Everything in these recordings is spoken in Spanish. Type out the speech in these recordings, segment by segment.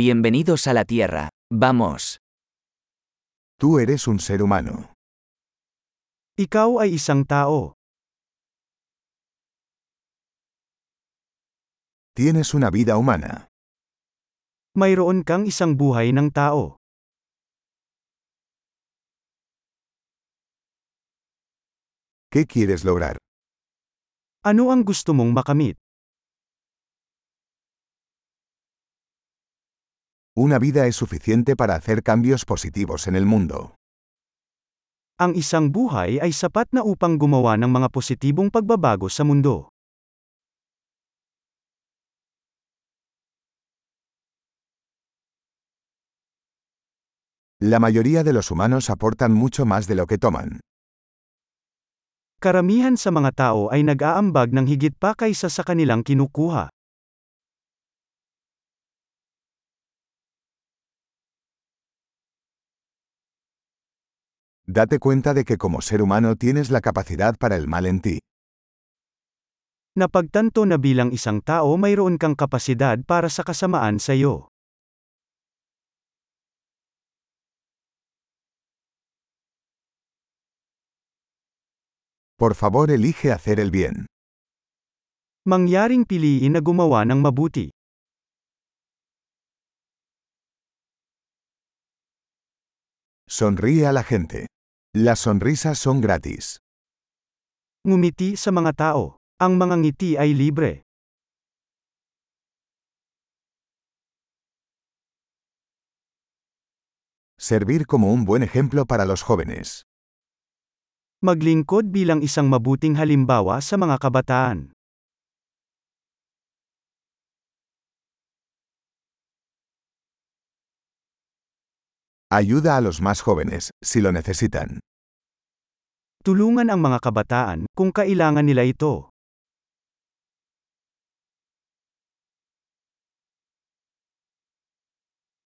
Bienvenidos a la Tierra. Vamos. Tú eres un ser humano. Ikaw ay isang tao. Tienes una vida humana. Mayroon kang isang buhay ng tao. ¿Qué quieres lograr? Ano ang gusto mong makamit? Una vida es suficiente para hacer cambios positivos en el mundo. Ang isang buhay ay sapat na upang gumawa ng mga positibong pagbabago sa mundo. La mayoría de los humanos aportan mucho más de lo que toman. Karamihan sa mga tao ay nag-aambag ng higit pa kaysa sa kanilang kinukuha. Date cuenta de que como ser humano tienes la capacidad para el mal en ti. Napagtanto na bilang isang tao mayroon kang kapasidad para sa kasamaan sa iyo. Por favor, elige hacer el bien. Mangyaring piliin na gumawa ng mabuti. Sonríe a la gente. Las sonrisas son gratis. Ngumiti sa mga tao. Ang mga ngiti ay libre. Servir como un buen ejemplo para los jóvenes. Maglingkod bilang isang mabuting halimbawa sa mga kabataan. Ayuda a los más jóvenes, si lo necesitan. Tulungan ang mga kabataan kung kailangan nila ito.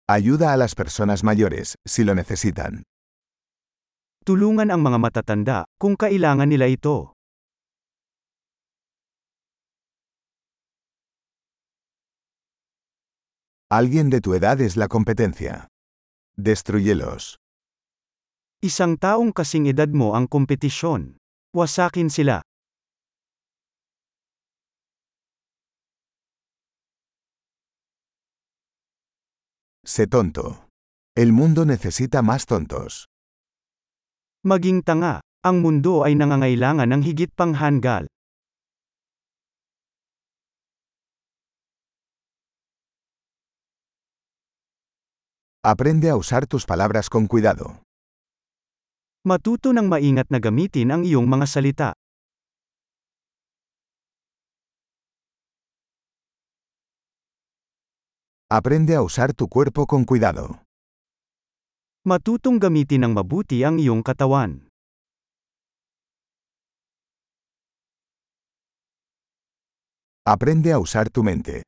Ayuda a las personas mayores, si lo necesitan. Tulungan ang mga matatanda kung kailangan nila ito. Alguien de tu edad es la competencia. Destruyelos. Isang taong kasing edad mo ang kompetisyon. Wasakin sila. Sé tonto. El mundo necesita más tontos. Maging tanga. Ang mundo ay nangangailangan ng higit pang hanggal. Aprende a usar tus palabras con cuidado. Matuto ng maingat na gamitin ang iyong mga salita. Aprende a usar tu cuerpo con cuidado. Matutong gamitin ng mabuti ang iyong katawan. Aprende a usar tu mente.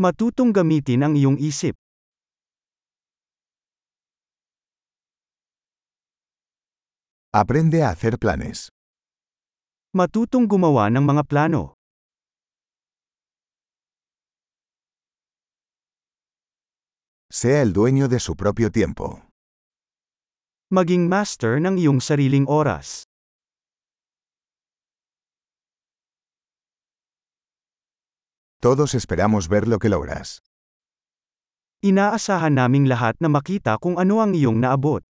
Matutong gamitin ang iyong isip. Aprende a hacer planes. Matutong gumawa ng mga plano. Sea el dueño de su propio tiempo. Maging master ng iyong sariling oras. Todos esperamos ver lo que logras. Inaasahan naming lahat na makita kung ano ang iyong naabot.